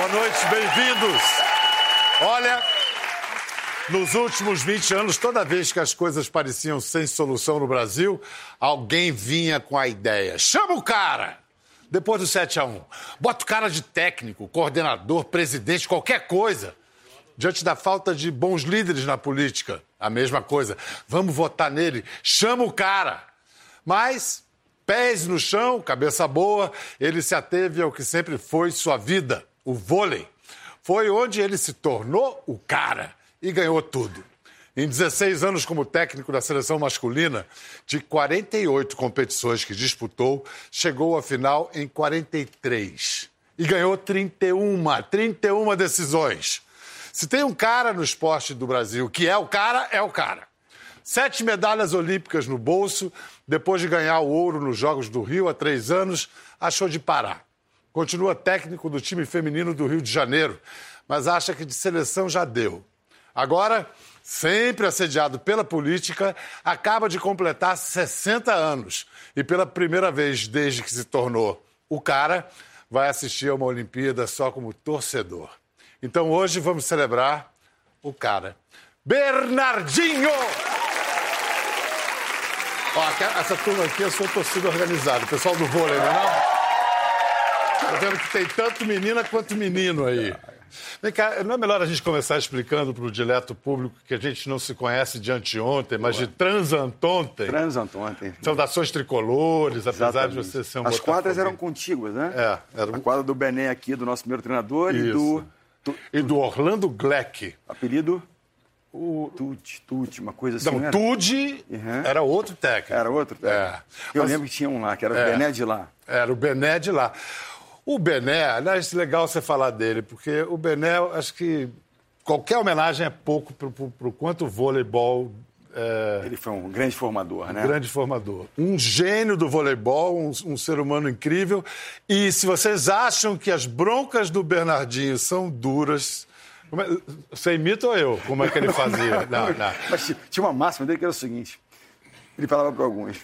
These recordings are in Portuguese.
Boa noite, bem-vindos. Olha, nos últimos 20 anos, toda vez que as coisas pareciam sem solução no Brasil, alguém vinha com a ideia: chama o cara! Depois do 7 a 1 Bota o cara de técnico, coordenador, presidente, qualquer coisa. Diante da falta de bons líderes na política, a mesma coisa. Vamos votar nele, chama o cara. Mas, pés no chão, cabeça boa, ele se ateve ao que sempre foi sua vida, o vôlei. Foi onde ele se tornou o cara e ganhou tudo. Em 16 anos como técnico da seleção masculina, de 48 competições que disputou, chegou à final em 43 e ganhou 31, 31 decisões. Se tem um cara no esporte do Brasil que é o cara, é o cara. Sete medalhas olímpicas no bolso, depois de ganhar o ouro nos Jogos do Rio há três anos, achou de parar. Continua técnico do time feminino do Rio de Janeiro, mas acha que de seleção já deu. Agora, sempre assediado pela política, acaba de completar 60 anos e pela primeira vez desde que se tornou o cara, vai assistir a uma Olimpíada só como torcedor. Então hoje vamos celebrar o cara. Bernardinho! Ó, essa turma aqui é sua torcida organizada. O pessoal do vôlei, não é não? Tô vendo que tem tanto menina quanto menino aí. Vem cá, não é melhor a gente começar explicando para o dileto público que a gente não se conhece de anteontem, mas de transantontem? Transantontem. Saudações tricolores, apesar Exatamente. de você ser um As quadras eram contíguas, né? É. Era... A quadra do Bené aqui, do nosso primeiro treinador, Isso. e do... E do Orlando Gleck. Apelido? O Tuti, Tuti, uma coisa assim. Não, não Tuti uhum. era outro técnico. Era outro técnico. É. Eu Mas... lembro que tinha um lá, que era o é. Bené de lá. Era o Bené de lá. O Bené, aliás, legal você falar dele, porque o Bené, acho que qualquer homenagem é pouco para o quanto o voleibol. É... Ele foi um grande formador, um né? Grande formador. Um gênio do voleibol, um, um, ser humano incrível. E se vocês acham que as broncas do Bernardinho são duras. É... Você imita ou eu? Como é que ele fazia? não, não. Mas tinha uma máxima dele que era o seguinte: ele falava para alguns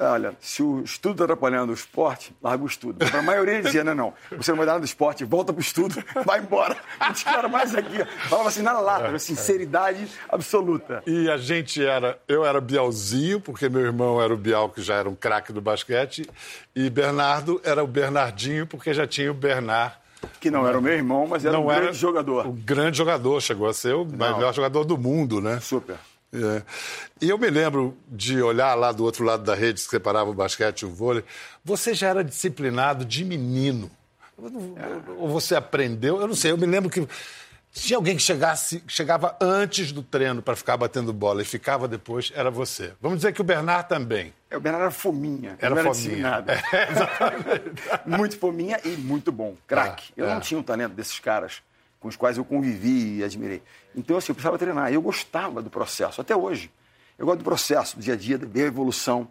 Olha, se o estudo está atrapalhando o esporte, larga o estudo. Para a maioria dizia, não, não, você não vai dar nada do esporte, volta para o estudo, vai embora. Os caras mais aqui, falava assim na lata, é, sinceridade absoluta. E a gente era, eu era Bialzinho, porque meu irmão era o Bial, que já era um craque do basquete, e Bernardo era o Bernardinho, porque já tinha o Bernard. Que não era o meu irmão, mas era não um grande era jogador. O grande jogador, chegou a ser o não. melhor jogador do mundo, né? Super. É. E eu me lembro de olhar lá do outro lado da rede que separava o basquete e o vôlei. Você já era disciplinado de menino. É. Ou você aprendeu? Eu não sei. Eu me lembro que tinha alguém que chegasse, chegava antes do treino para ficar batendo bola e ficava depois, era você. Vamos dizer que o Bernard também. É, o Bernard era fominha. Era, era fominha. É, exatamente. muito fominha e muito bom. Craque. É, eu não tinha o talento desses caras com os quais eu convivi e admirei. Então, assim, eu precisava treinar. Eu gostava do processo, até hoje. Eu gosto do processo, do dia a dia, da evolução.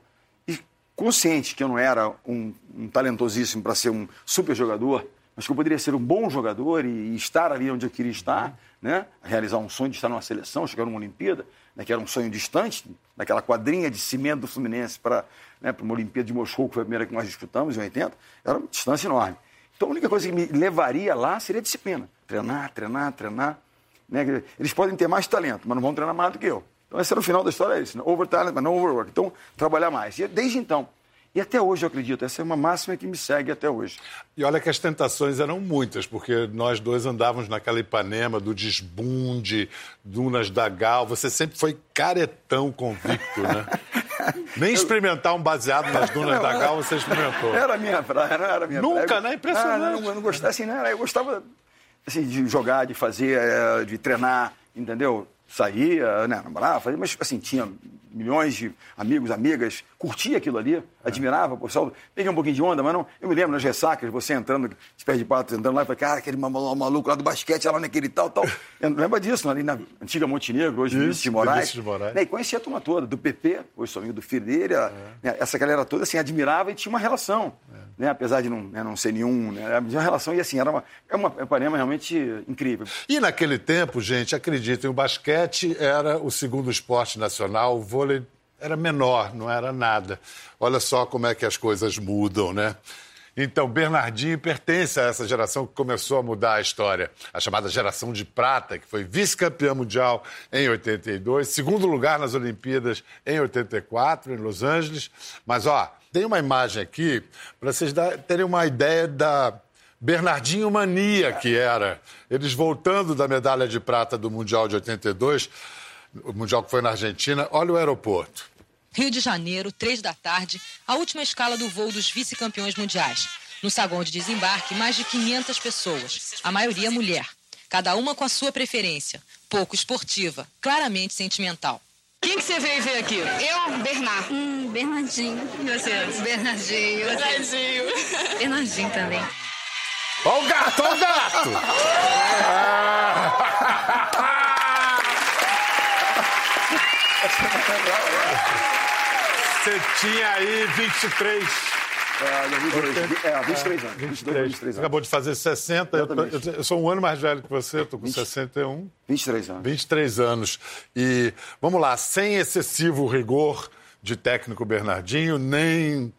E consciente que eu não era um, um talentosíssimo para ser um super jogador, mas que eu poderia ser um bom jogador e, e estar ali onde eu queria estar, uhum. né? realizar um sonho de estar numa seleção, chegar numa Olimpíada, né? que era um sonho distante, naquela quadrinha de cimento do Fluminense para né, uma Olimpíada de Moscou, que foi a primeira que nós disputamos, em 80, era uma distância enorme. Então, a única coisa que me levaria lá seria disciplina. Treinar, treinar, treinar. Né? Eles podem ter mais talento, mas não vão treinar mais do que eu. Então, esse era o final da história, é isso. Né? Over talent, mas não overwork. Então, trabalhar mais. E desde então, e até hoje eu acredito, essa é uma máxima que me segue até hoje. E olha que as tentações eram muitas, porque nós dois andávamos naquela Ipanema do desbunde, Dunas da Gal. Você sempre foi caretão convicto, né? Nem experimentar um baseado nas dunas da Gal você experimentou. Era a minha praia, não era a minha Nunca, praia. né? Impressionante. Ah, não, eu não gostava assim, não. Eu gostava assim, de jogar, de fazer, eh, de treinar, entendeu? Saía, né, namorava, fazia, mas assim, tinha milhões de amigos, amigas, curtia aquilo ali, admirava, o pessoal, peguei um pouquinho de onda, mas não. Eu me lembro nas ressacas, você entrando, de pé de pato, entrando lá e falei, cara, aquele maluco lá do basquete, lá naquele tal, tal. Eu lembro disso, ali na antiga Montenegro, hoje Vinícius de Moraes. de Moraes. Né, e conhecia a turma toda, do PP, hoje sou amigo do filho dele, é. né, essa galera toda, assim, admirava e tinha uma relação. É. Né, apesar de não, né, não ser nenhum, né, uma relação, e assim, era uma, é uma Ipanema realmente incrível. E naquele tempo, gente, acreditem, o basquete era o segundo esporte nacional, o vôlei era menor, não era nada. Olha só como é que as coisas mudam, né? Então, Bernardinho pertence a essa geração que começou a mudar a história. A chamada geração de prata, que foi vice-campeã mundial em 82, segundo lugar nas Olimpíadas em 84, em Los Angeles. Mas, ó, tem uma imagem aqui para vocês terem uma ideia da Bernardinho Mania que era. Eles voltando da medalha de prata do Mundial de 82, o Mundial que foi na Argentina. Olha o aeroporto. Rio de Janeiro, três da tarde, a última escala do voo dos vice-campeões mundiais. No saguão de desembarque, mais de 500 pessoas, a maioria mulher. Cada uma com a sua preferência. Pouco esportiva, claramente sentimental. Quem que você veio ver aqui? Eu, Bernard. Hum, Bernardinho. E você? Bernardinho. Bernardinho. Bernardinho também. Olha o gato, olha o gato! Você tinha aí 23. É, 23, é, 23 anos. 22, 23 anos. Acabou de fazer 60. Eu, tô, eu, sou um ano mais velho que você, estou com 20, 61. 23 anos. 23 anos. E, vamos lá, sem excessivo rigor de técnico Bernardinho, nem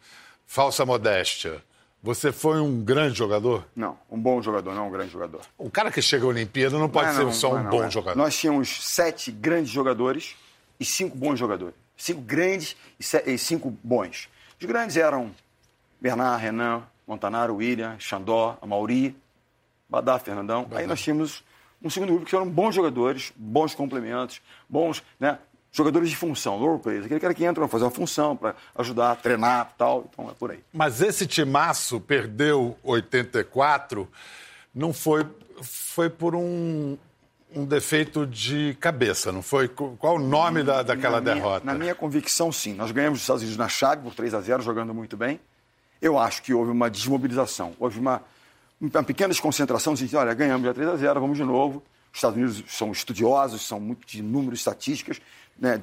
falsa modéstia. Você foi um grande jogador? Não, um bom jogador, não um grande jogador. O cara que chega à Olimpíada não pode não, ser não, só um não, bom é. jogador. Nós tínhamos sete grandes jogadores e cinco bons jogadores. Cinco grandes e cinco bons. Os grandes eram Bernard, Renan, Montanaro, William, Xandó, Amauri, Badá, Fernandão. Badá. Aí nós tínhamos um segundo grupo que eram bons jogadores, bons complementos, bons né, jogadores de função, role players. Aquele cara que entra para fazer uma função, para ajudar, treinar tal. Então é por aí. Mas esse timaço perdeu 84, não foi, foi por um, um defeito de cabeça, não foi? Qual o nome da, daquela na derrota? Minha, na minha convicção, sim. Nós ganhamos os Estados Unidos na chave por 3 a 0 jogando muito bem. Eu acho que houve uma desmobilização, houve uma, uma pequena desconcentração, de olha, ganhamos já 3 a 0 vamos de novo. Os Estados Unidos são estudiosos, são muito de números, estatísticas, né?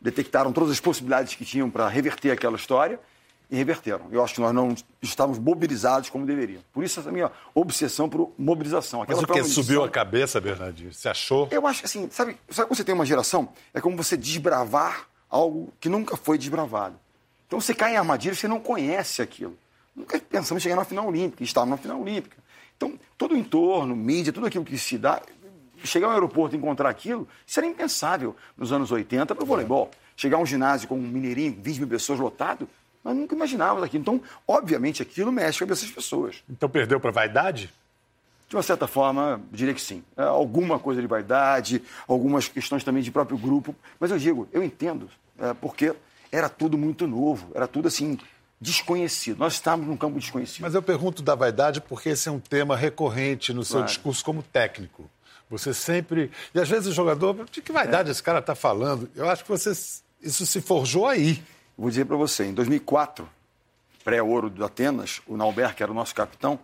detectaram todas as possibilidades que tinham para reverter aquela história e reverteram. Eu acho que nós não estávamos mobilizados como deveriam. Por isso essa minha obsessão por mobilização. Aquela Mas o que subiu a cabeça, Bernardinho? Você achou? Eu acho que assim, sabe, sabe quando você tem uma geração? É como você desbravar algo que nunca foi desbravado. Então você cai em armadilha, você não conhece aquilo. Nunca pensamos em chegar na final olímpica, estar na final olímpica. Então, todo o entorno, mídia, tudo aquilo que se dá, chegar ao aeroporto e encontrar aquilo, isso era impensável nos anos 80 para o voleibol. Chegar a um ginásio com um mineirinho, 20 mil pessoas lotado, nós nunca imaginávamos aquilo. Então, obviamente, aquilo mexe com a cabeça das pessoas. Então, perdeu para vaidade? De uma certa forma, diria que sim. É, alguma coisa de vaidade, algumas questões também de próprio grupo. Mas eu digo, eu entendo, é, porque era tudo muito novo, era tudo assim, desconhecido. Nós estávamos num campo desconhecido. Mas eu pergunto da vaidade porque esse é um tema recorrente no seu claro. discurso como técnico. Você sempre. E às vezes o jogador, de que vaidade é. esse cara está falando? Eu acho que você... isso se forjou aí. Vou dizer para você, em 2004, pré-ouro do Atenas, o Nauber, que era o nosso capitão,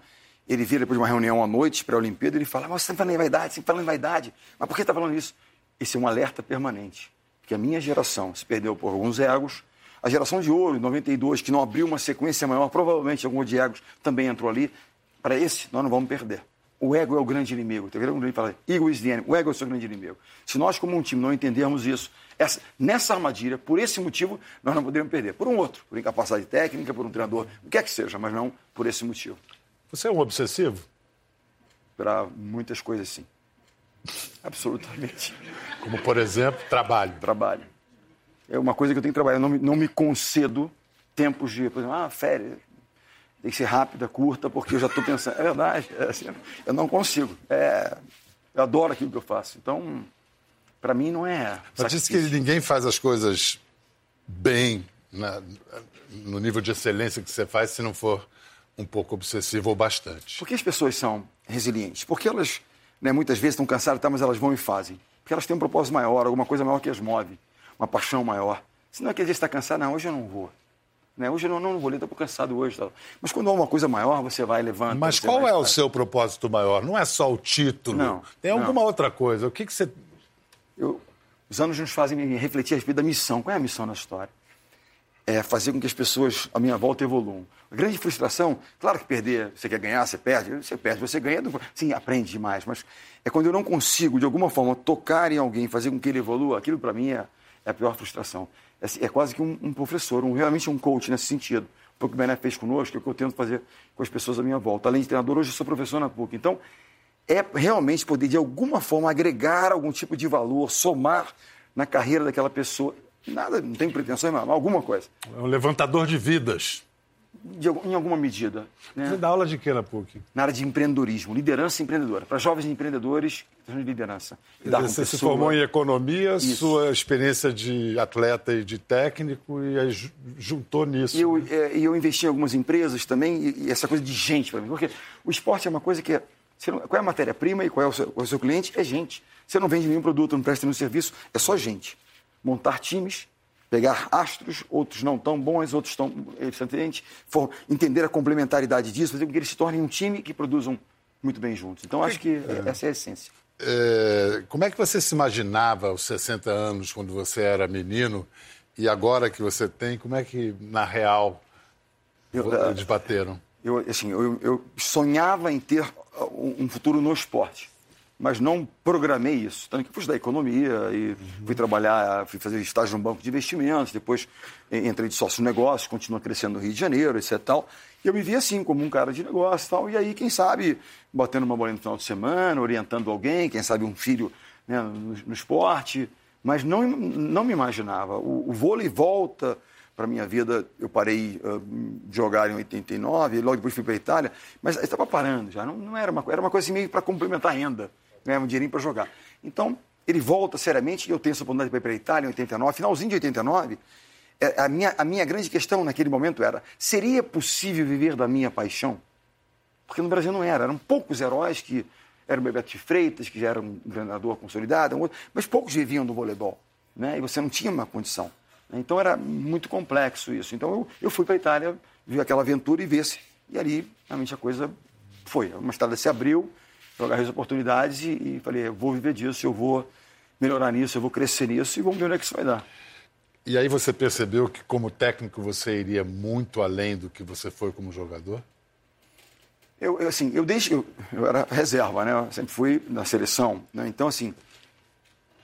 ele vira depois de uma reunião à noite, pré-Olimpíada, ele fala: Mas você está falando em vaidade, você está falando em vaidade. Mas por que está falando isso? Esse é um alerta permanente. Porque a minha geração se perdeu por alguns egos. A geração de ouro, em 92, que não abriu uma sequência maior, provavelmente algum de egos também entrou ali. Para esse, nós não vamos perder. O ego é o grande inimigo. Tem um fala, ego is the enemy. O ego é o seu grande inimigo. Se nós, como um time, não entendermos isso, essa, nessa armadilha, por esse motivo, nós não podemos perder. Por um outro, por incapacidade técnica, por um treinador, o que é que seja, mas não por esse motivo. Você é um obsessivo? Para muitas coisas, sim. Absolutamente. Como, por exemplo, trabalho. Trabalho. É uma coisa que eu tenho que trabalhar. Eu não me, não me concedo tempos de, por exemplo, ah, férias tem que ser rápida, curta, porque eu já estou pensando. É verdade, é assim, eu não consigo. É, eu adoro aquilo que eu faço. Então, para mim, não é. Mas disse que ninguém faz as coisas bem, na, no nível de excelência que você faz, se não for um pouco obsessivo ou bastante. Por que as pessoas são resilientes? Porque elas, né, muitas vezes, estão cansadas, tá, mas elas vão e fazem. Porque elas têm um propósito maior, alguma coisa maior que as move, uma paixão maior. Se não é que às vezes está cansado, não, hoje eu não vou. Né? Hoje eu não, não vou ler, estou cansado hoje. Mas quando há uma coisa maior, você vai levando. Mas qual é o seu propósito maior? Não é só o título. Não. Tem alguma não. outra coisa? O que, que você. Eu, os anos nos fazem refletir a respeito da missão. Qual é a missão na história? É fazer com que as pessoas à minha volta evoluam. A grande frustração, claro que perder, você quer ganhar, você perde, você perde, você ganha, sim, aprende demais, mas é quando eu não consigo, de alguma forma, tocar em alguém, fazer com que ele evolua, aquilo para mim é, é a pior frustração. É, é quase que um, um, professor, um, realmente um coach nesse sentido. o que o Bené fez conosco, é o que eu tento fazer com as pessoas à minha volta. Além de treinador, hoje eu sou professor na PUC. Então, é realmente poder, de alguma forma, agregar algum tipo de valor, somar na carreira daquela pessoa. Nada, não tem pretensão, mas alguma coisa. É um levantador de vidas. De, em alguma medida. Né? Você dá aula de quê na PUC? Na área de empreendedorismo, liderança empreendedora. Para jovens empreendedores, de liderança. Você se formou em economia, Isso. sua experiência de atleta e de técnico, e aí juntou nisso. E eu, é, eu investi em algumas empresas também, e, essa coisa de gente para mim. Porque o esporte é uma coisa que é não, qual é a matéria-prima e qual é o, seu, qual é o seu cliente? É gente. Você não vende nenhum produto, não presta nenhum serviço, é só gente. Montar times, pegar astros, outros não tão bons, outros tão excelentes, entender a complementaridade disso, fazer com que eles se tornem um time que produzam muito bem juntos. Então, acho que é. essa é a essência. É, como é que você se imaginava aos 60 anos, quando você era menino, e agora que você tem, como é que, na real, eu, eles bateram? Eu, assim, eu, eu sonhava em ter um futuro no esporte. Mas não programei isso. Tanto que fui estudar economia e fui trabalhar, fui fazer estágio no banco de investimentos, depois entrei de sócio negócio, continua crescendo no Rio de Janeiro, etc. Tal. E eu me vi assim, como um cara de negócio tal. E aí, quem sabe, batendo uma bolinha no final de semana, orientando alguém, quem sabe um filho né, no, no, esporte. Mas não, não me imaginava. O, o vôlei volta para minha vida. Eu parei uh, de jogar em 89, logo depois fui para a Itália, mas estava parando já. Não, não, era, uma, era uma coisa assim meio para complementar a renda, ganhar um dinheirinho para jogar. Então, ele volta seriamente eu tenho essa oportunidade para ir para a Itália em 89, finalzinho de 89. É, a minha, a minha grande questão naquele momento era: seria possível viver da minha paixão? Porque no Brasil não era. Eram poucos heróis que eram o Bebeto de Freitas, que já era um treinador consolidado, mas poucos viviam do voleibol. Né? E você não tinha uma condição. Então era muito complexo isso. Então eu, eu fui para a Itália, vi aquela aventura e vi se. E ali, realmente, a coisa foi. Uma estrada se abriu, eu agarrei as oportunidades e, e falei, eu vou viver disso, eu vou melhorar nisso, eu vou crescer nisso e vamos ver onde é que isso vai dar. E aí você percebeu que como técnico você iria muito além do que você foi como jogador? Eu, eu assim, eu desde eu, eu era reserva, né? Eu sempre fui na seleção, né? Então assim,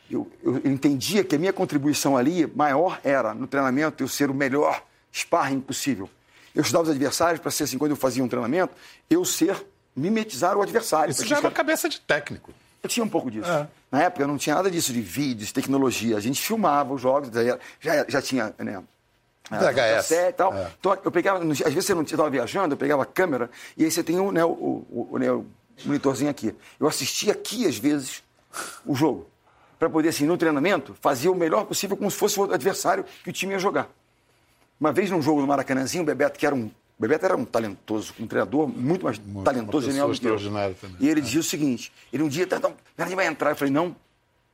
eu, eu, entendia que a minha contribuição ali maior era, no treinamento, eu ser o melhor sparring possível. Eu estudava os adversários para ser assim, quando eu fazia um treinamento, eu ser, mimetizar o adversário. Isso já era cabeça de técnico. Eu tinha um pouco disso. É. Na época eu não tinha nada disso de vídeos, tecnologia. A gente filmava os jogos, já, já tinha, né? VHS. E tal. É. Então eu pegava, às vezes você não estava viajando, eu pegava a câmera e aí você tem o, né, o, o, o, né, o monitorzinho aqui. Eu assistia aqui, às vezes, o jogo para poder, assim, no treinamento, fazer o melhor possível como se fosse o adversário que o time ia jogar. Uma vez num jogo no Maracanãzinho, o Bebeto, que era um. O Bebeto era um talentoso, um treinador muito mais muito, talentoso e genial do que eu. Também. E ele dizia o seguinte: ele um dia, então, Bernardinho vai entrar. Eu falei, não,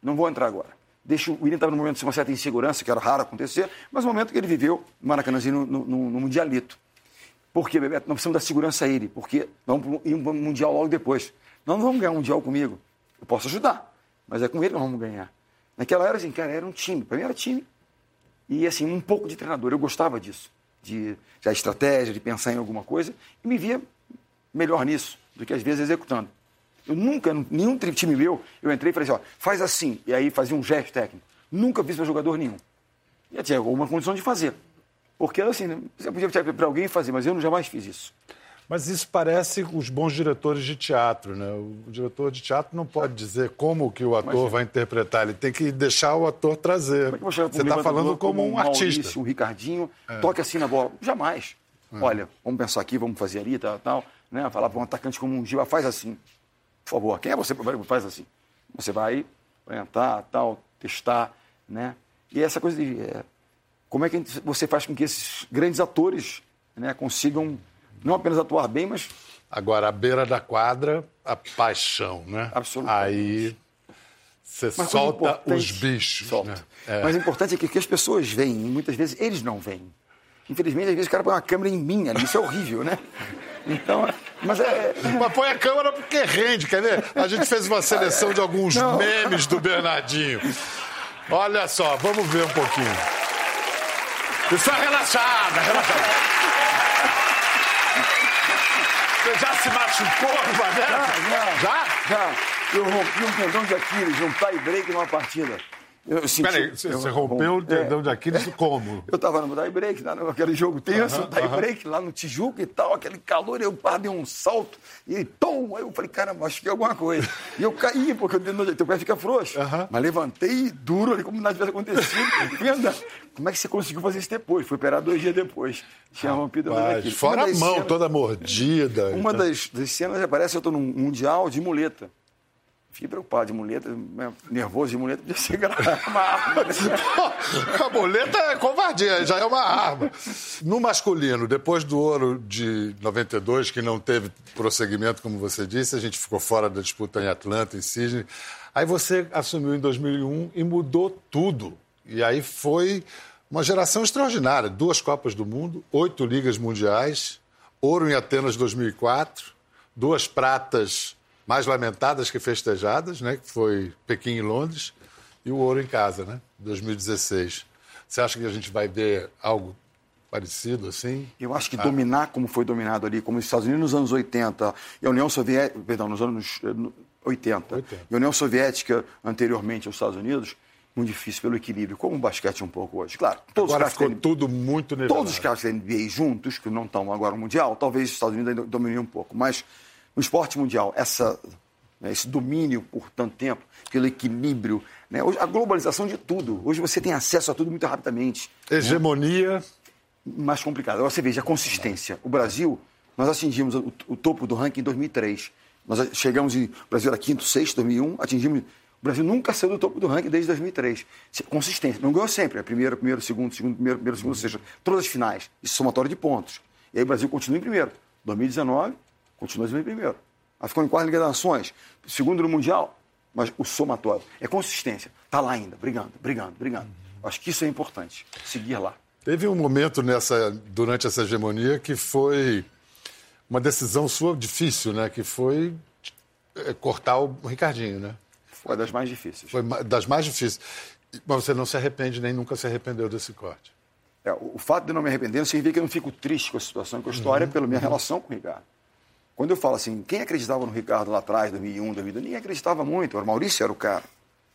não vou entrar agora. Deixa, o William estava num momento de uma certa insegurança, que era raro acontecer, mas no momento que ele viveu no Maracanãzinho, no, no, no Mundialito. Por quê, Bebeto? Nós precisamos dar segurança a ele, porque vamos ir um Mundial logo depois. Nós não vamos ganhar um Mundial comigo. Eu posso ajudar mas é com ele que nós vamos ganhar. Naquela era, assim, cara, era um time. Para mim era time. E, assim, um pouco de treinador. Eu gostava disso. De já estratégia, de pensar em alguma coisa. E me via melhor nisso do que, às vezes, executando. Eu nunca, nenhum time meu, eu entrei e falei assim, ó, faz assim. E aí fazia um gesto técnico. Nunca fiz para jogador nenhum. E tinha alguma condição de fazer. Porque, assim, você podia pedir para alguém fazer, mas eu jamais fiz isso. Mas isso parece os bons diretores de teatro, né? O diretor de teatro não pode dizer como que o ator Mas, vai interpretar, ele tem que deixar o ator trazer. Como é você está falando como, um Maurício, artista. O Ricardinho, é. toque assim na bola. Jamais. É. Olha, vamos pensar aqui, vamos fazer ali, tal, tal. Né? Falar para um atacante como um Giba, faz assim. Por favor, quem é você? Faz assim. Você vai orientar, tal, testar, né? E essa coisa de... É, como é que você faz com que esses grandes atores né, consigam não apenas atuar bem, mas. Agora, à beira da quadra, a paixão, né? Absolutamente. Aí você mas solta os bichos. Solta. Né? É. Mas o importante é que, que as pessoas veem, muitas vezes eles não veem. Infelizmente, às vezes o cara põe uma câmera em mim ali, isso é horrível, né? Então, mas é. Mas põe a câmera porque rende, quer ver? A gente fez uma seleção de alguns não. memes do Bernardinho. Olha só, vamos ver um pouquinho. Está relaxada, relaxada. Já se machucou, Roberto? Já, já. Já? Eu rompi um tendão de Aquiles, um tie break numa partida. Eu senti, Peraí, você, eu, você rompeu o tendão é, de Aquiles como? Eu estava no tie break, né, naquele jogo tenso, uh -huh, tie break, uh -huh. lá no Tijuca e tal, aquele calor, eu pá, dei um salto e pum, aí eu falei, caramba, acho que é alguma coisa. E eu caí, porque o teu pé fica frouxo. Uh -huh. Mas levantei duro ali, como nada tivesse acontecido. fui andar. Como é que você conseguiu fazer isso depois? Foi operar dois dias depois. Tinha rompido a mão Fora a mão cenas, toda mordida. Uma então. das, das cenas aparece, eu estou num mundial de muleta. Fiquei preocupado de muleta, né, nervoso de muleta, podia ser uma arma. a muleta é covardia, já é uma arma. No masculino, depois do ouro de 92, que não teve prosseguimento, como você disse, a gente ficou fora da disputa em Atlanta, em Sydney. Aí você assumiu em 2001 e mudou tudo. E aí foi uma geração extraordinária. Duas Copas do Mundo, oito ligas mundiais, ouro em Atenas 2004, duas pratas mais lamentadas que festejadas, né? Que foi Pequim e Londres, e o ouro em casa, né? 2016. Você acha que a gente vai ver algo parecido assim? Eu acho que ah. dominar como foi dominado ali, como os Estados Unidos nos anos 80 e a União Soviética, perdão, nos anos 80, 80. e a União Soviética anteriormente aos Estados Unidos, muito difícil pelo equilíbrio, como o basquete um pouco hoje. Claro, todos agora os ficou tudo muito nivelado. Todos os caras da NBA juntos, que não estão agora no Mundial, talvez os Estados Unidos ainda dominem um pouco, mas no esporte mundial, essa, né, esse domínio por tanto tempo, pelo equilíbrio, né, hoje, a globalização de tudo. Hoje você tem acesso a tudo muito rapidamente. Né? Hegemonia. Né? Mais complicado. Agora você veja a consistência. O Brasil, nós atingimos o, o topo do ranking em 2003. Nós chegamos em. O Brasil era quinto, sexto, 2001, atingimos. O Brasil nunca saiu do topo do ranking desde 2003. Consistência. Não ganhou sempre. É primeiro, primeiro, segundo, segundo, primeiro, primeiro, segundo, ou seja, todas as finais. Isso somatório de pontos. E aí o Brasil continua em primeiro. 2019, Continua em primeiro. Ela ficou em quarto Liga das Nações, segundo no Mundial, mas o somatório é consistência. Está lá ainda, brigando, brigando, brigando. Acho que isso é importante, seguir lá. Teve um momento nessa, durante essa hegemonia que foi uma decisão sua difícil, né? Que foi é, cortar o Ricardinho, né? Foi das mais difíceis. Foi das mais difíceis. Mas você não se arrepende, nem nunca se arrependeu desse corte. É, o fato de não me arrepender não significa que eu não fico triste com a situação, com a história, uhum. pela minha relação com o Ricardo. Quando eu falo assim, quem acreditava no Ricardo lá atrás, 2001, 2002, ninguém acreditava muito. O Maurício era o cara.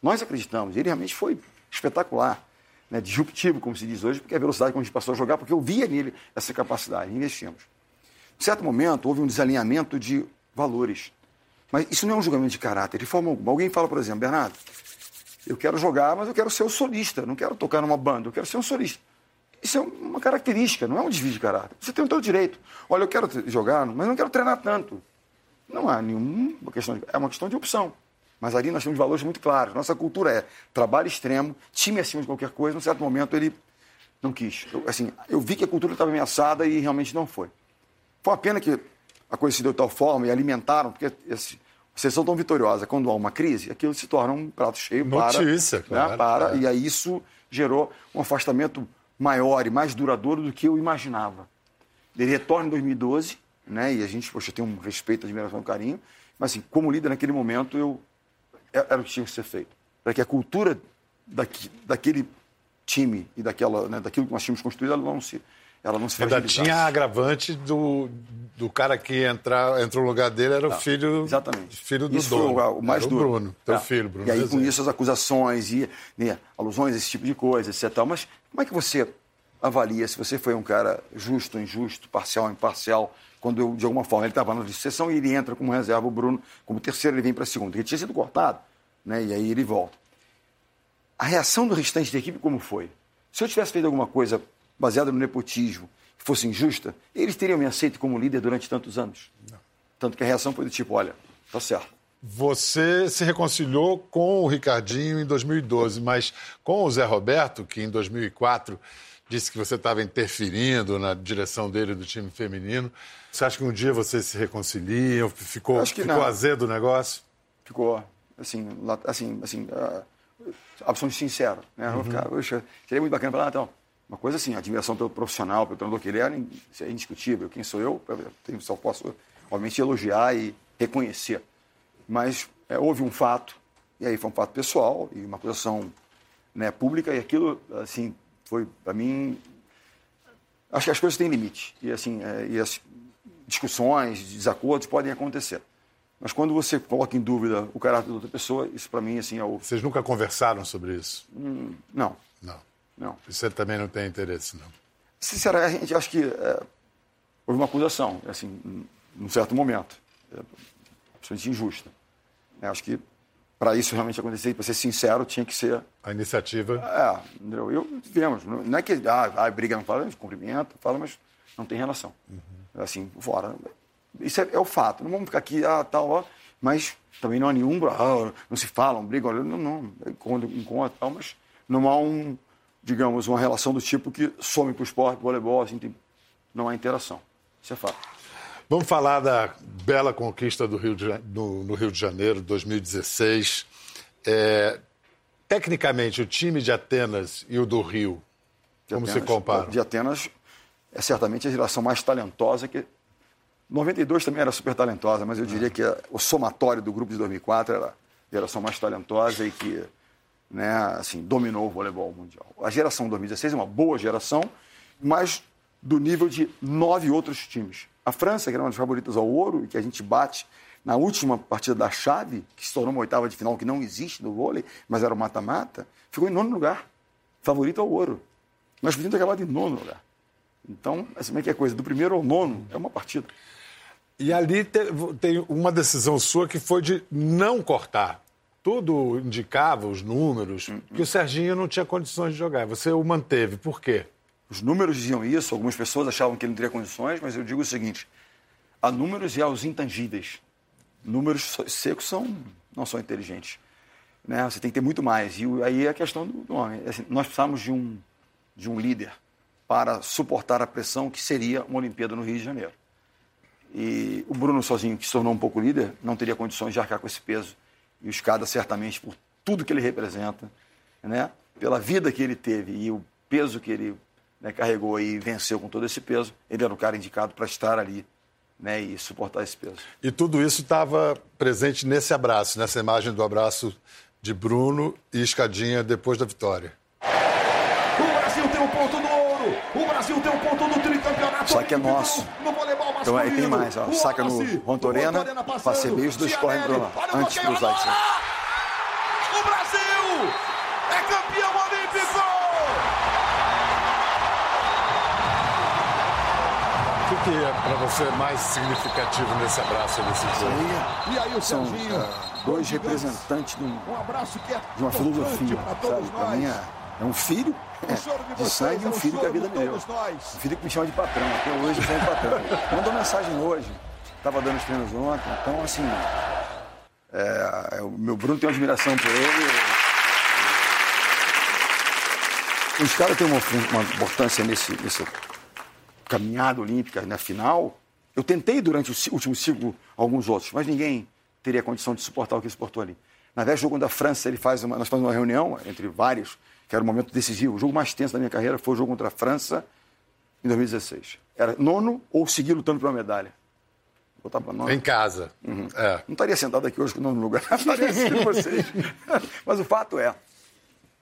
Nós acreditamos. Ele realmente foi espetacular, né? disruptivo, como se diz hoje, porque a velocidade como a gente passou a jogar, porque eu via nele essa capacidade, investimos. Em certo momento, houve um desalinhamento de valores. Mas isso não é um julgamento de caráter, de forma alguma. Alguém fala, por exemplo, Bernardo, eu quero jogar, mas eu quero ser o solista, não quero tocar numa banda, eu quero ser um solista. Isso é uma característica, não é um desvio de caráter. Você tem o seu direito. Olha, eu quero jogar, mas não quero treinar tanto. Não há nenhuma questão de, é uma questão de opção. Mas ali nós temos valores muito claros. Nossa cultura é trabalho extremo, time acima de qualquer coisa. Num certo momento ele não quis. Eu, assim, eu vi que a cultura estava ameaçada e realmente não foi. Foi uma pena que a coisa se deu de tal forma e alimentaram, porque esse, vocês são tão vitoriosa. Quando há uma crise, aquilo se torna um prato cheio Notícia, para. Claro, né, para E aí isso gerou um afastamento maior e mais duradouro do que eu imaginava. Ele retorna em 2012, né? E a gente, poxa, tem um respeito, admiração, carinho. Mas, assim, como líder naquele momento, eu é, era o que tinha que ser feito. Para que a cultura daqui, daquele time e daquela, né, daquilo que nós tínhamos construído, ela não se, ela não se Ainda tinha agravante do, do cara que entrar, entrou no lugar dele, era o filho, exatamente. filho do isso dono. Foi o, o mais era duro. O Bruno, teu é. filho, Bruno. E aí, com isso, as acusações e né, alusões, esse tipo de coisa, etc. Mas como é que você avalia se você foi um cara justo, injusto, parcial, imparcial, quando eu, de alguma forma ele estava na sessão e ele entra como reserva, o Bruno, como terceiro, ele vem para a segunda. Ele tinha sido cortado, né? e aí ele volta. A reação do restante da equipe como foi? Se eu tivesse feito alguma coisa baseada no nepotismo, que fosse injusta, eles teriam me aceito como líder durante tantos anos. Não. Tanto que a reação foi do tipo, olha, tá certo. Você se reconciliou com o Ricardinho em 2012, mas com o Zé Roberto, que em 2004 disse que você estava interferindo na direção dele do time feminino. Você acha que um dia vocês se reconciliam? Ficou, ficou azedo o negócio? Ficou. Assim, assim, assim uh, absolutamente sincero. Né? Uhum. Ficar, seria muito bacana falar, ah, então, uma coisa assim, admiração pelo profissional, pelo treinador que ele é, é indiscutível. Quem sou eu? eu só posso, obviamente, elogiar e reconhecer. Mas é, houve um fato, e aí foi um fato pessoal, e uma acusação né, pública, e aquilo, assim, foi, para mim, acho que as coisas têm limite. E, assim, é, e as discussões, desacordos podem acontecer. Mas quando você coloca em dúvida o caráter da outra pessoa, isso para mim assim é o Vocês nunca conversaram sobre isso? não, Não. não. Você também não tem interesse, não. Sinceramente, acho que é, houve uma acusação, assim, num certo momento, é, absolutamente injusta. É, acho que para isso realmente acontecer, para ser sincero, tinha que ser A iniciativa. É, entendeu? Eu vivemos. Não é que ah, ah, briga não fala, cumprimenta, fala, mas não tem relação. Assim, fora. Isso é, é o fato. Não vamos ficar aqui, ah, tal, ó, mas também não há nenhum, ah, não se falam, brigam, não, não, encontro, encontro, tal, mas não há um, digamos, uma relação do tipo que some para o esporte, voleibol, assim, tem, não há interação. Isso é fato. Vamos falar da bela conquista do Rio de, no, no Rio de Janeiro, 2016. É, tecnicamente, o time de Atenas e o do Rio, De como se Atenas- comparam? De Atenas é certamente a geração mais talentosa que 92 também era super talentosa, mas eu diria que o somatório do grupo de 2004 era a geração mais talentosa e que, né, assim, dominou o voleibol mundial. A geração de 2016 é uma boa geração, mas do nível de nove outros times. A França, que era uma das favoritas ao ouro e que a gente bate na última partida da chave, que se tornou uma oitava de final que não existe no vôlei, mas era o mata-mata, ficou em nono lugar, favorito ao ouro. Nós podíamos ter acabado em nono lugar. Então, assim, é que é coisa? Do primeiro ao nono é uma partida. E ali te- tem uma decisão sua que foi de não cortar. Tudo indicava, os números, que o Serginho não tinha condições de jogar. Você o manteve. Por quê? Os números diziam isso, algumas pessoas achavam que ele não teria condições, mas eu digo o seguinte: há números e há os intangíveis. Números secos são, não são inteligentes. Né? Você tem que ter muito mais. E aí é a questão do do homem. Assim, nós precisamos de um, de um líder para suportar a pressão que seria uma Olimpíada no Rio de Janeiro. E o Bruno sozinho, que se tornou um pouco líder, não teria condições de arcar com esse peso. E o Escada, certamente, por tudo que ele representa, né? pela vida que ele teve e o peso que ele né, carregou e venceu com todo esse peso, ele era o cara indicado para estar ali né, e suportar esse peso. E tudo isso estava presente nesse abraço, nessa imagem do abraço de Bruno e Escadinha depois da vitória. O Brasil tem um ponto do ouro. O Brasil tem um ponto do tricampeonato. Só que é nosso. No Então aí tem mais, ó. Saca no Rontorena, passe os dois correm pra lá, Olha o antes bloqueio, do que, é para você mais significativo nesse abraço nesse jogo? Aí E aí o são Serginho. ah, dois representantes de, um- Um abraço que é de uma filosofia, para mim é, é um filho de é, de vocês sangue e é um filho que a vida de me deu. Um filho que me chama de patrão, até hoje chama de patrão. Mandou mensagem hoje, estava dando os treinos ontem, então assim, é, é, o meu Bruno tem uma admiração por ele. Os caras têm uma, uma importância nesse, nesse caminhada olímpica na final. Eu tentei durante o último ciclo alguns outros, mas ninguém teria condição de suportar o que ele suportou ali. Na verdade, o jogo da França, ele faz uma, nós fazemos uma reunião entre vários, que era um momento decisivo. O jogo mais tenso da minha carreira foi o jogo contra a França em 2016. Era nono ou seguir lutando pela medalha. Botar pra nono. Em casa. É. Não estaria sentado aqui hoje no lugar, estaria assistindo vocês. Mas o fato é,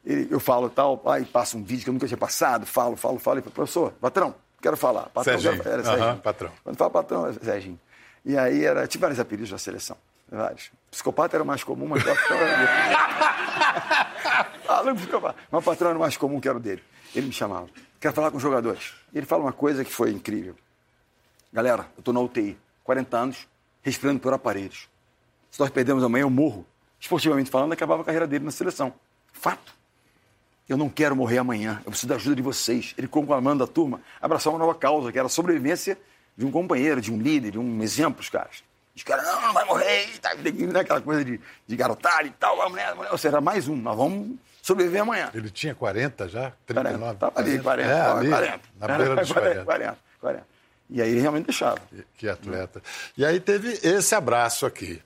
ele- eu falo tal, aí passa um vídeo que eu nunca tinha passado, falo, falo, falo, e falo, professor, patrão, quero falar. Patrão, Serginho. quero- era Serginho. patrão. Quando fala patrão, é Serginho. E aí era, tinha vários apelidos da seleção, vários. Psicopata era o mais comum, mas patrão era dele. ah, não psicopata. Mas patrão era o mais comum que era o dele. Ele me chamava, quero falar com os jogadores. E ele fala uma coisa que foi incrível. Galera, eu estou na UTI, 40 anos, respirando por aparelhos. Se nós perdemos amanhã, eu morro. Esportivamente falando, acabava a carreira dele na seleção. Fato. Eu não quero morrer amanhã, eu preciso da ajuda de vocês. Ele conclamando a turma, abraçar uma nova causa, que era a sobrevivência de um companheiro, de um líder, de um exemplo, os caras. Os caras, não, não vai morrer, tal, né, aquela coisa de, de e tal, vamos nessa, vamos. Ou seja, era mais um, nós vamos sobreviver amanhã. Ele tinha 40 já? 40, 39? Tava ali, 40, É, ali, 40. na beira dos 40. 40, 40. E aí ele realmente deixava. Que atleta. E aí teve esse abraço aqui.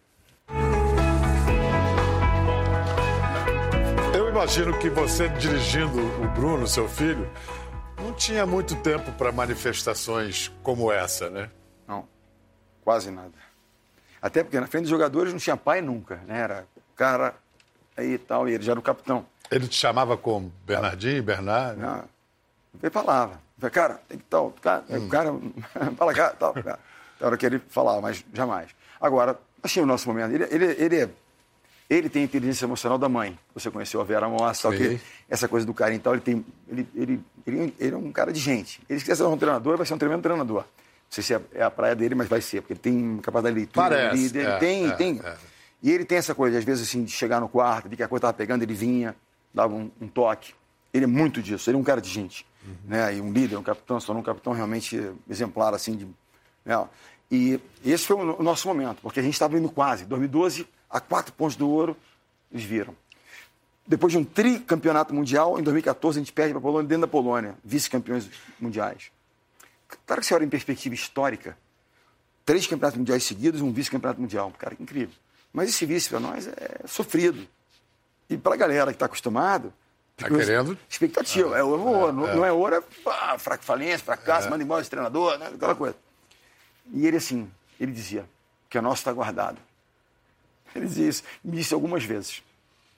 Imagino que você dirigindo o Bruno, seu filho, não tinha muito tempo para manifestações como essa, né? Não, quase nada. Até porque na frente dos jogadores não tinha pai nunca, né? Era o cara aí e tal, e ele já era o capitão. Ele te chamava como Bernardinho, Bernard? né? Não, ele falava. Cara, tem que tal, cara, o cara, fala, cara, tal, cara. Na hora que ele falava, mas jamais. Agora, achei o nosso momento. Ele, ele, ele, é, ele tem a inteligência emocional da mãe. Você conheceu a Vera Mossa, tal, que essa coisa do carinho e tal. Ele, tem, ele, ele, ele, ele é um cara de gente. Ele, se quiser ser um treinador, vai ser um tremendo treinador. Não sei se é, é a praia dele, mas vai ser, porque ele tem capacidade de leitura. Parece, Ele, ele é, tem, é, tem. é. E ele tem essa coisa, às vezes, assim, de chegar no quarto, de que a coisa estava pegando, ele vinha, dava um, um toque. Ele é muito disso, ele é um cara de gente. Né? E um líder, um capitão, só um capitão realmente exemplar, assim, de. né? E esse foi o nosso momento, porque a gente estava indo quase. 2012, a quatro pontos do ouro, eles viram. Depois de um tricampeonato mundial, em 2014 a gente perde para a Polônia, dentro da Polônia, vice-campeões mundiais. Claro que você olha em perspectiva histórica, três campeonatos mundiais seguidos, um vice-campeonato mundial. Cara, que incrível. Mas esse vice para nós é sofrido. E para a galera que está acostumado. Tá querendo? Expectativa. é ouro, ouro. Não, não é ouro, é pá, fraco falência, fracasso, manda embora esse treinador, né? aquela coisa. E ele, assim, ele dizia que o nosso está guardado. Ele dizia isso, me disse algumas vezes.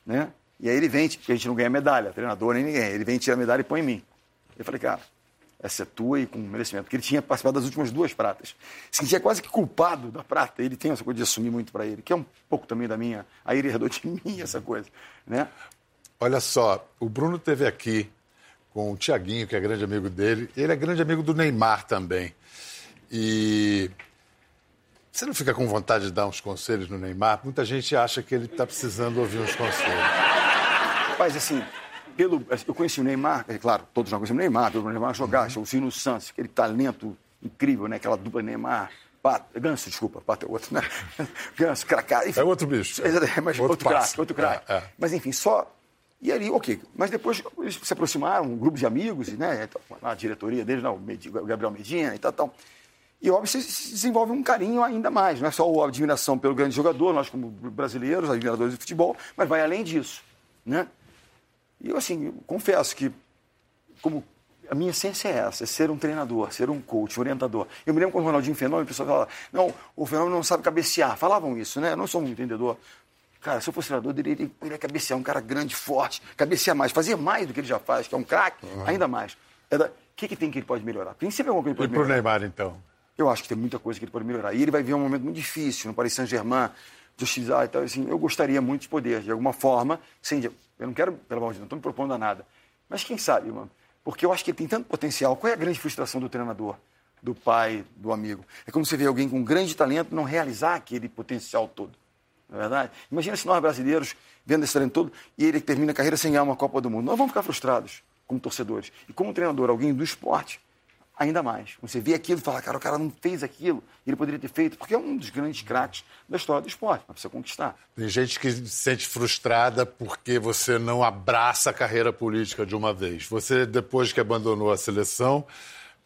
Né? E aí ele vem, porque a gente não ganha medalha, treinador nem ninguém. Ele vem, tira a medalha e põe em mim. Eu falei, cara, essa é tua e com merecimento. Porque ele tinha participado das últimas duas pratas. Se sentia quase que culpado da prata. Ele tem essa coisa de assumir muito para ele, que é um pouco também da minha. Aí ele herdou de mim essa coisa. Né? Olha só, o Bruno teve aqui com o Tiaguinho, que é grande amigo dele. Ele é grande amigo do Neymar também. E você não fica com vontade de dar uns conselhos no Neymar? Muita gente acha que ele está precisando ouvir uns conselhos. Rapaz, assim, pelo, eu conheci o Neymar, é claro, todos nós conhecemos o Neymar, pelo Neymar jogar, uhum. o Silvio Santos, aquele talento incrível, né? Aquela dupla Neymar. Pato, Ganso, desculpa, Pato é outro, né? Ganso, Cracá. É outro bicho. É, mas outro, outro craque, outro craque. É, é. Mas enfim, só. E ali, ok. Mas depois eles se aproximaram, um grupo de amigos, né? A diretoria deles, não, o Gabriel Medina e tal, tal. E, óbvio, se desenvolve um carinho ainda mais. Não é só a admiração pelo grande jogador, nós como brasileiros, admiradores de futebol, mas vai além disso, né? E eu, assim, eu confesso que, como a minha essência é essa, é ser um treinador, ser um coach, orientador. Eu me lembro quando o Ronaldinho Fenômeno, a pessoa falava, não, o Fenômeno não sabe cabecear. Falavam isso, né? Eu não sou um entendedor. Cara, se eu fosse treinador, eu iria, iria cabecear, um cara grande, forte, cabecear mais, fazer mais do que ele já faz, que é um craque, uhum. ainda mais. É da... O que, que tem que ele pode melhorar? Tem sempre alguma coisa que ele pode e melhorar. E pro Neymar, então? Eu acho que tem muita coisa que ele pode melhorar. E ele vai ver um momento muito difícil no Paris Saint-Germain, de hostilizar e tal. Assim, eu gostaria muito de poder, de alguma forma, sem. Eu não quero, pelo amor de Deus, não estou me propondo a nada. Mas quem sabe, mano? Porque eu acho que ele tem tanto potencial. Qual é a grande frustração do treinador, do pai, do amigo? É quando você vê alguém com grande talento não realizar aquele potencial todo. Não é verdade? Imagina se nós brasileiros, vendo esse talento todo, e ele termina a carreira sem ganhar uma Copa do Mundo. Nós vamos ficar frustrados como torcedores. E como treinador, alguém do esporte, ainda mais. Você vê aquilo e fala, cara, o cara não fez aquilo, ele poderia ter feito, porque é um dos grandes craques da história do esporte, para você conquistar. Tem gente que se sente frustrada porque você não abraça a carreira política de uma vez. Você, depois que abandonou a seleção,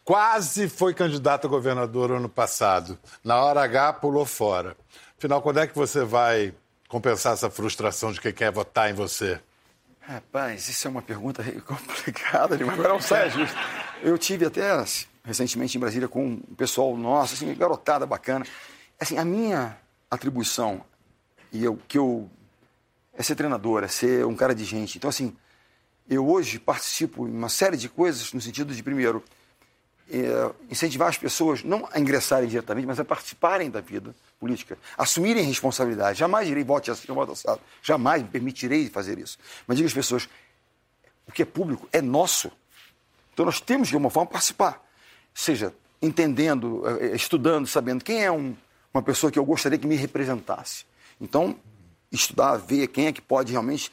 quase foi candidato a governador ano passado. Na hora H, pulou fora. Afinal, quando é que você vai compensar essa frustração de quem quer votar em você? Rapaz, isso é uma pergunta complicada, mas agora não sai justo. Eu tive até recentemente em Brasília com um pessoal nosso, assim, garotada bacana. Assim, a minha atribuição e eu que eu é ser treinador, é ser um cara de gente. Então assim, eu hoje participo em uma série de coisas no sentido de primeiro é, incentivar as pessoas não a ingressarem diretamente, mas a participarem da vida política, assumirem responsabilidade. Jamais irei vote assim, voto assado. Jamais me permitirei fazer isso. Mas diga às pessoas, o que é público é nosso. Então nós temos de alguma forma participar. Seja entendendo, eh, estudando, sabendo quem é um, uma pessoa que eu gostaria que me representasse. Então, estudar, ver quem é que pode realmente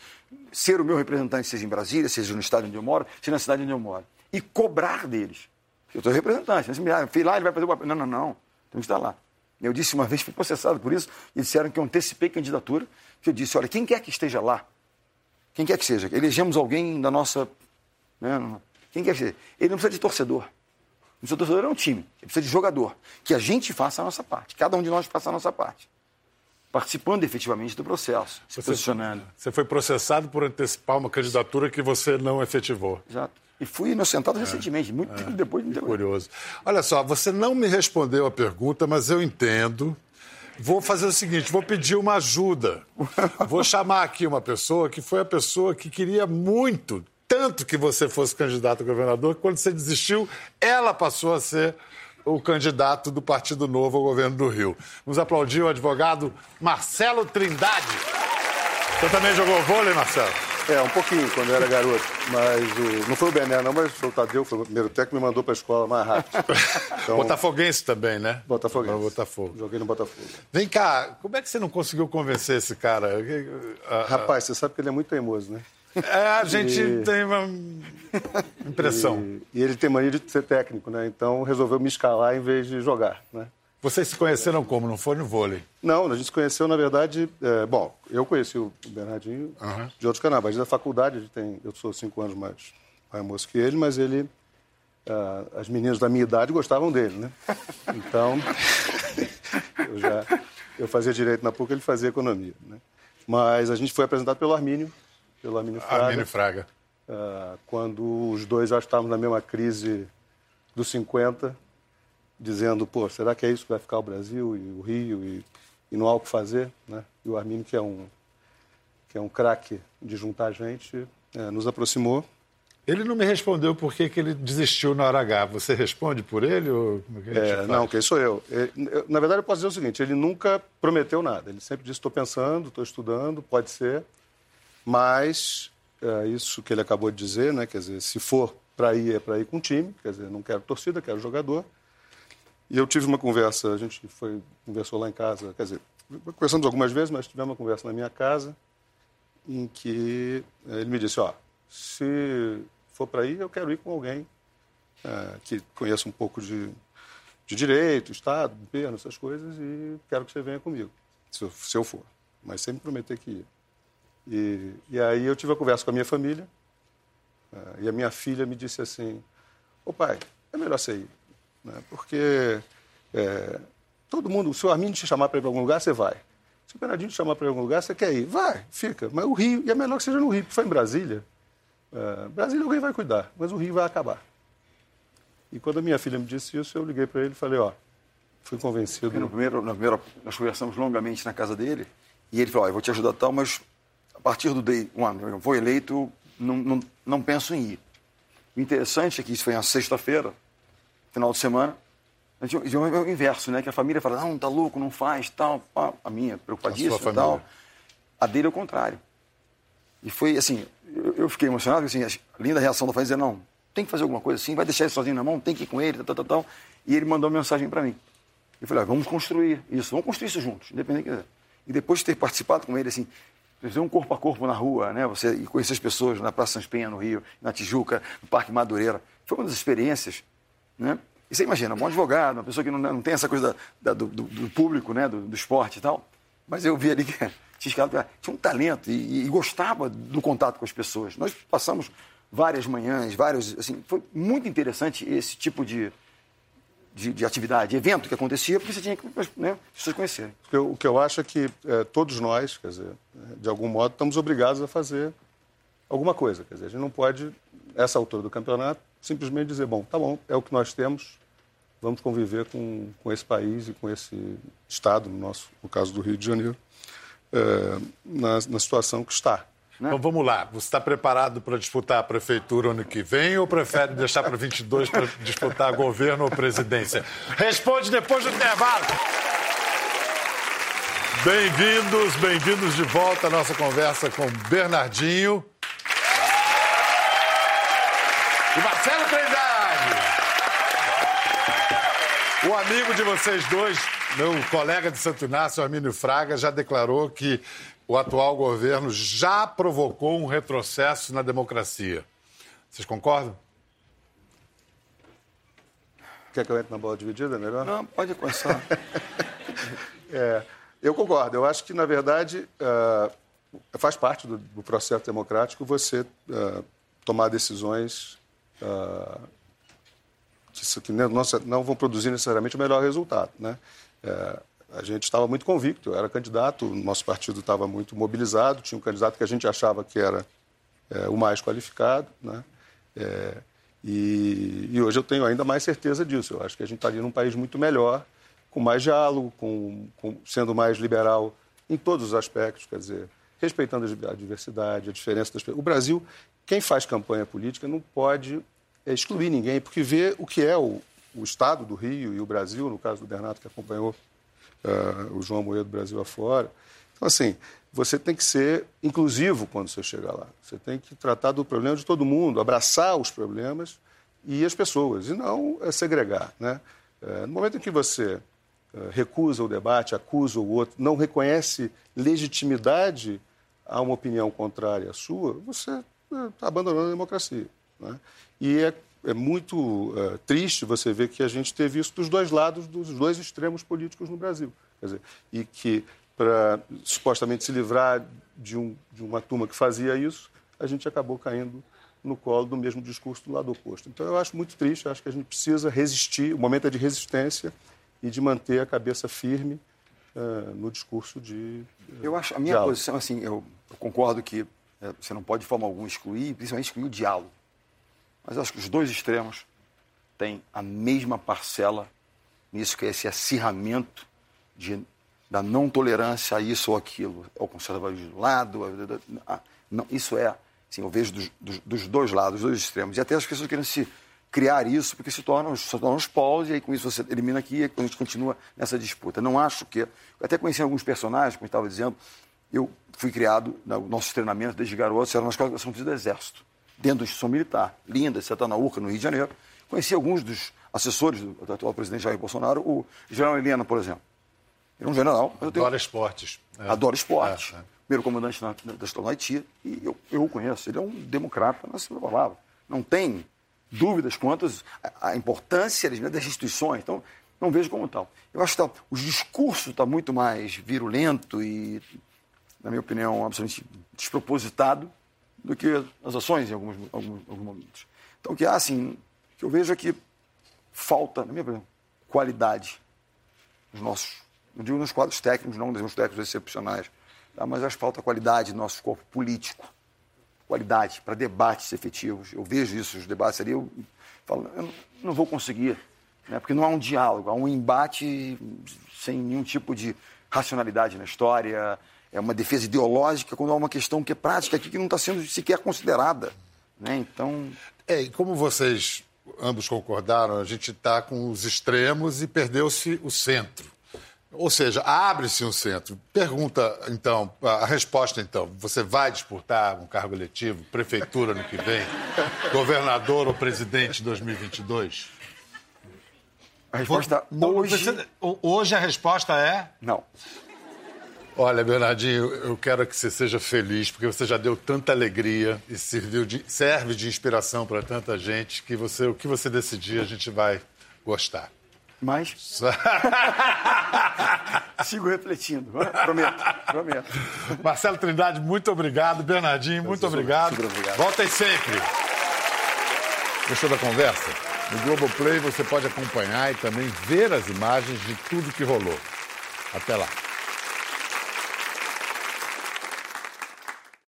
ser o meu representante, seja em Brasília, seja no estado onde eu moro, seja na cidade onde eu moro. E cobrar deles. Eu sou representante. Mas, ah, fui lá, ele vai fazer o papel. Não, não, não. Tem que estar lá. Eu disse uma vez, fui processado por isso, e disseram que eu antecipei candidatura, que eu disse, olha, quem quer que esteja lá, quem quer que seja, elegemos alguém da nossa... Né, quem quer que seja, ele não precisa de torcedor. O seu torcedor é um time, ele precisa de jogador. Que a gente faça a nossa parte, cada um de nós faça a nossa parte. Participando efetivamente do processo, se você, posicionando. Você foi processado por antecipar uma candidatura que você não efetivou. Exato. E fui inocentado é, recentemente, muito é, tempo depois. Muito curioso. Olha só, você não me respondeu a pergunta, mas eu entendo. Vou fazer o seguinte, vou pedir uma ajuda. Vou chamar aqui uma pessoa que foi a pessoa que queria muito, tanto que você fosse candidato a governador, que quando você desistiu, ela passou a ser o candidato do Partido Novo ao governo do Rio. Vamos aplaudir o advogado Marcelo Trindade. Você também jogou vôlei, Marcelo? É, um pouquinho, quando eu era garoto. Mas o... não foi o Bené, não, mas foi o Tadeu, foi o primeiro técnico me mandou para a escola mais rápido. Então... Botafoguense também, né? Botafoguense. Botafogo. Joguei no Botafogo. Vem cá, como é que você não conseguiu convencer esse cara? Rapaz, você sabe que ele é muito teimoso, né? É, a gente e... tem uma impressão. E... e, ele tem mania de ser técnico, né? Então resolveu me escalar em vez de jogar, né? Vocês se conheceram como? Não foi no vôlei? Não, a gente se conheceu, na verdade... É, bom, eu conheci o Bernardinho uhum. de outros canais, da faculdade, tem, eu sou cinco anos mais, mais moço que ele, mas ele... Uh, as meninas da minha idade gostavam dele, né? Então, eu já... Eu fazia direito na PUC, ele fazia economia, né? Mas a gente foi apresentado pelo Armínio, pelo Armínio Fraga. Armínio Fraga. Uh, quando os dois já estavam na mesma crise dos 50, dizendo, pô, será que é isso que vai ficar o Brasil e o Rio e, e não há o que fazer? Né? E o Armínio, que é um, que é um craque de juntar gente, é, nos aproximou. Ele não me respondeu por que, ele desistiu na hora H. Você responde por ele? Ou... É, é não, quem sou eu? Ele, na verdade, eu posso dizer o seguinte: ele nunca prometeu nada. Ele sempre disse: estou pensando, estou estudando, pode ser. Mas é isso que ele acabou de dizer, né? Quer dizer, se for para ir, é para ir com o time. Quer dizer, não quero torcida, quero jogador. E eu tive uma conversa, a gente foi, conversou lá em casa, quer dizer, conversamos algumas vezes, mas tivemos uma conversa na minha casa, em que eh, ele me disse, ó, se for para ir, eu quero ir com alguém é, que conheça um pouco de, de direito, Estado, governo, essas coisas, e quero que você venha comigo, se eu, se eu for. Mas sem me prometer que ia. E, e aí eu tive a conversa com a minha família, é, e a minha filha me disse assim, ô pai, é melhor você ir né? Porque é, todo mundo, se o Arminio te chamar para ir para algum lugar, você vai. Se o Bernardinho te chamar para ir algum lugar, você quer ir. Vai, fica. Mas o Rio, e é melhor que seja no Rio, porque foi em Brasília. É, Brasília alguém vai cuidar, mas o Rio vai acabar. E quando a minha filha me disse isso, eu liguei para ele e falei, ó, fui convencido. No primeiro, no primeiro, nós conversamos longamente na casa dele, e ele falou, ó, eu vou te ajudar tal, mas partir do day one, eu vou eleito, não, não, não penso em ir. O interessante é que isso foi na sexta-feira, final de semana. A gente, é o inverso, né? Que a família fala, não, tá louco, não faz, tal. A minha, preocupadíssima e tal. A dele é o contrário. E foi assim, eu, fiquei emocionado, assim, a linda reação da família dizer, não, tem que fazer alguma coisa assim, vai deixar ele sozinho na mão, tem que ir com ele, tal, tal, tal. E ele mandou uma mensagem para mim. Eu falei, ah, vamos construir isso, vamos construir isso juntos, independente. E depois de ter participado com ele, assim, fazer um corpo a corpo na rua, né? Você conhecer as pessoas na Praça Sans Penha, no Rio, na Tijuca, no Parque Madureira. Foi uma das experiências né? E você imagina, um bom advogado, uma pessoa que não, não tem essa coisa da, da, do, do, público, né? Do, do, esporte e tal. Mas eu vi ali que tinha, tinha um talento e, e, gostava do contato com as pessoas. Nós passamos várias manhãs, vários. Assim, foi muito interessante esse tipo de, de, de, atividade, evento que acontecia, porque você tinha que né, as pessoas conhecerem. O que eu acho é que é, todos nós, quer dizer, de algum modo, estamos obrigados a fazer alguma coisa. Quer dizer, a gente não pode, essa altura do campeonato, simplesmente dizer, bom, tá bom, é o que nós temos, vamos conviver com, com esse país e com esse Estado, no, nosso, no caso do Rio de Janeiro, é, na, na situação que está. Né? Então vamos lá. Você está preparado para disputar a prefeitura ano que vem ou prefere deixar para 22 para disputar governo ou presidência? Responde depois do intervalo. Bem-vindos, bem-vindos de volta à nossa conversa com Bernardinho. E Marcelo Trindade. O amigo de vocês dois, meu colega de Santo Inácio, Armínio Fraga, já declarou que o atual governo já provocou um retrocesso na democracia. Vocês concordam? Quer que eu entre na bola dividida, melhor? Não, pode começar. é, eu concordo. Eu acho que, na verdade, uh, faz parte do, do, processo democrático você uh, tomar decisões uh, que, que não, não, vão produzir necessariamente o melhor resultado. Né? É, a gente estava muito convicto, eu era candidato, o nosso partido estava muito mobilizado, tinha um candidato que a gente achava que era é, o mais qualificado. Né? É, e, e, hoje eu tenho ainda mais certeza disso. Eu acho que a gente estaria num país muito melhor, com mais diálogo, com, com, sendo mais liberal em todos os aspectos, quer dizer, respeitando a diversidade, a diferença das pessoas. O Brasil quem faz campanha política não pode excluir ninguém, porque vê o que é o, o Estado do Rio e o Brasil, no caso do Bernardo, que acompanhou uh, o João Moedo Brasil afora. Então, assim, você tem que ser inclusivo quando você chegar lá. Você tem que tratar do problema de todo mundo, abraçar os problemas e as pessoas, e não é, segregar. Né? É, no momento em que você recusa o debate, acusa o outro, não reconhece legitimidade a uma opinião contrária à sua, você está abandonando a democracia. Né? E é, é muito é, triste você ver que a gente teve isso dos dois lados, dos dois extremos políticos no Brasil. Dizer, e que para supostamente se livrar de, um, de uma turma que fazia isso, a gente acabou caindo no colo do mesmo discurso do lado oposto. Então, eu acho muito triste, acho que a gente precisa resistir, o momento é de resistência e de manter a cabeça firme uh, no discurso de. Uh, eu acho, a minha posição, assim, eu, eu concordo que você não pode de forma alguma excluir, principalmente excluir o diálogo. Mas acho que os dois extremos têm a mesma parcela nisso, que é esse acirramento de da não tolerância a isso ou aquilo, ao conservadorismo de um lado, a, não, isso é, assim, eu vejo dos, dos, dos, dois lados, dos dois extremos, e até as pessoas querem se criar isso porque se tornam, se tornam os polos, e aí com isso você elimina aqui e a gente continua nessa disputa. Não acho que, até conheci alguns personagens, como estava dizendo, eu fui criado, no nosso treinamento desde garoto, era na escola do Exército, dentro da instituição militar, linda, na URCA, no Rio de Janeiro, conheci alguns dos assessores do, do atual presidente Jair Bolsonaro, o general Helena, por exemplo, ele é um general. Eu tenho... Adora esportes. É. Adora esportes. É, é. Primeiro comandante da, da história do Haiti. E eu, eu o conheço. Ele é um democrata na sua palavra. Não tem dúvidas quanto à importância das instituições. Então, não vejo como tal. Eu acho que tá, o discurso está muito mais virulento e, na minha opinião, absolutamente despropositado do que as ações em alguns, alguns, alguns momentos. Então, o que há, assim, que eu vejo é que falta, na minha opinião, qualidade nos nossos não digo nos quadros técnicos, não, nos técnicos excepcionais, tá? mas acho que falta qualidade no nosso corpo político. Qualidade para debates efetivos. Eu vejo isso, os debates ali, eu falo, eu não vou conseguir, né? porque não há um diálogo, há um embate sem nenhum tipo de racionalidade na história, é uma defesa ideológica quando há uma questão que é prática aqui que não está sendo sequer considerada. Né? Então. É, e como vocês ambos concordaram, a gente está com os extremos e perdeu-se o centro. Ou seja, abre-se um centro. Pergunta, então, a resposta, então. Você vai disputar um cargo eletivo, prefeitura no que vem, governador ou presidente em 2022? A resposta hoje... Hoje a resposta é? Não. Olha, Bernardinho, eu quero que você seja feliz, porque você já deu tanta alegria e serviu de, serve de inspiração para tanta gente que você, o que você decidir, a gente vai gostar. Mas. Sigo refletindo. Prometo, prometo. Marcelo Trindade, muito obrigado. Bernardinho, muito obrigado. obrigado. Voltem sempre. Gostou da conversa? No Globoplay você pode acompanhar e também ver as imagens de tudo que rolou. Até lá.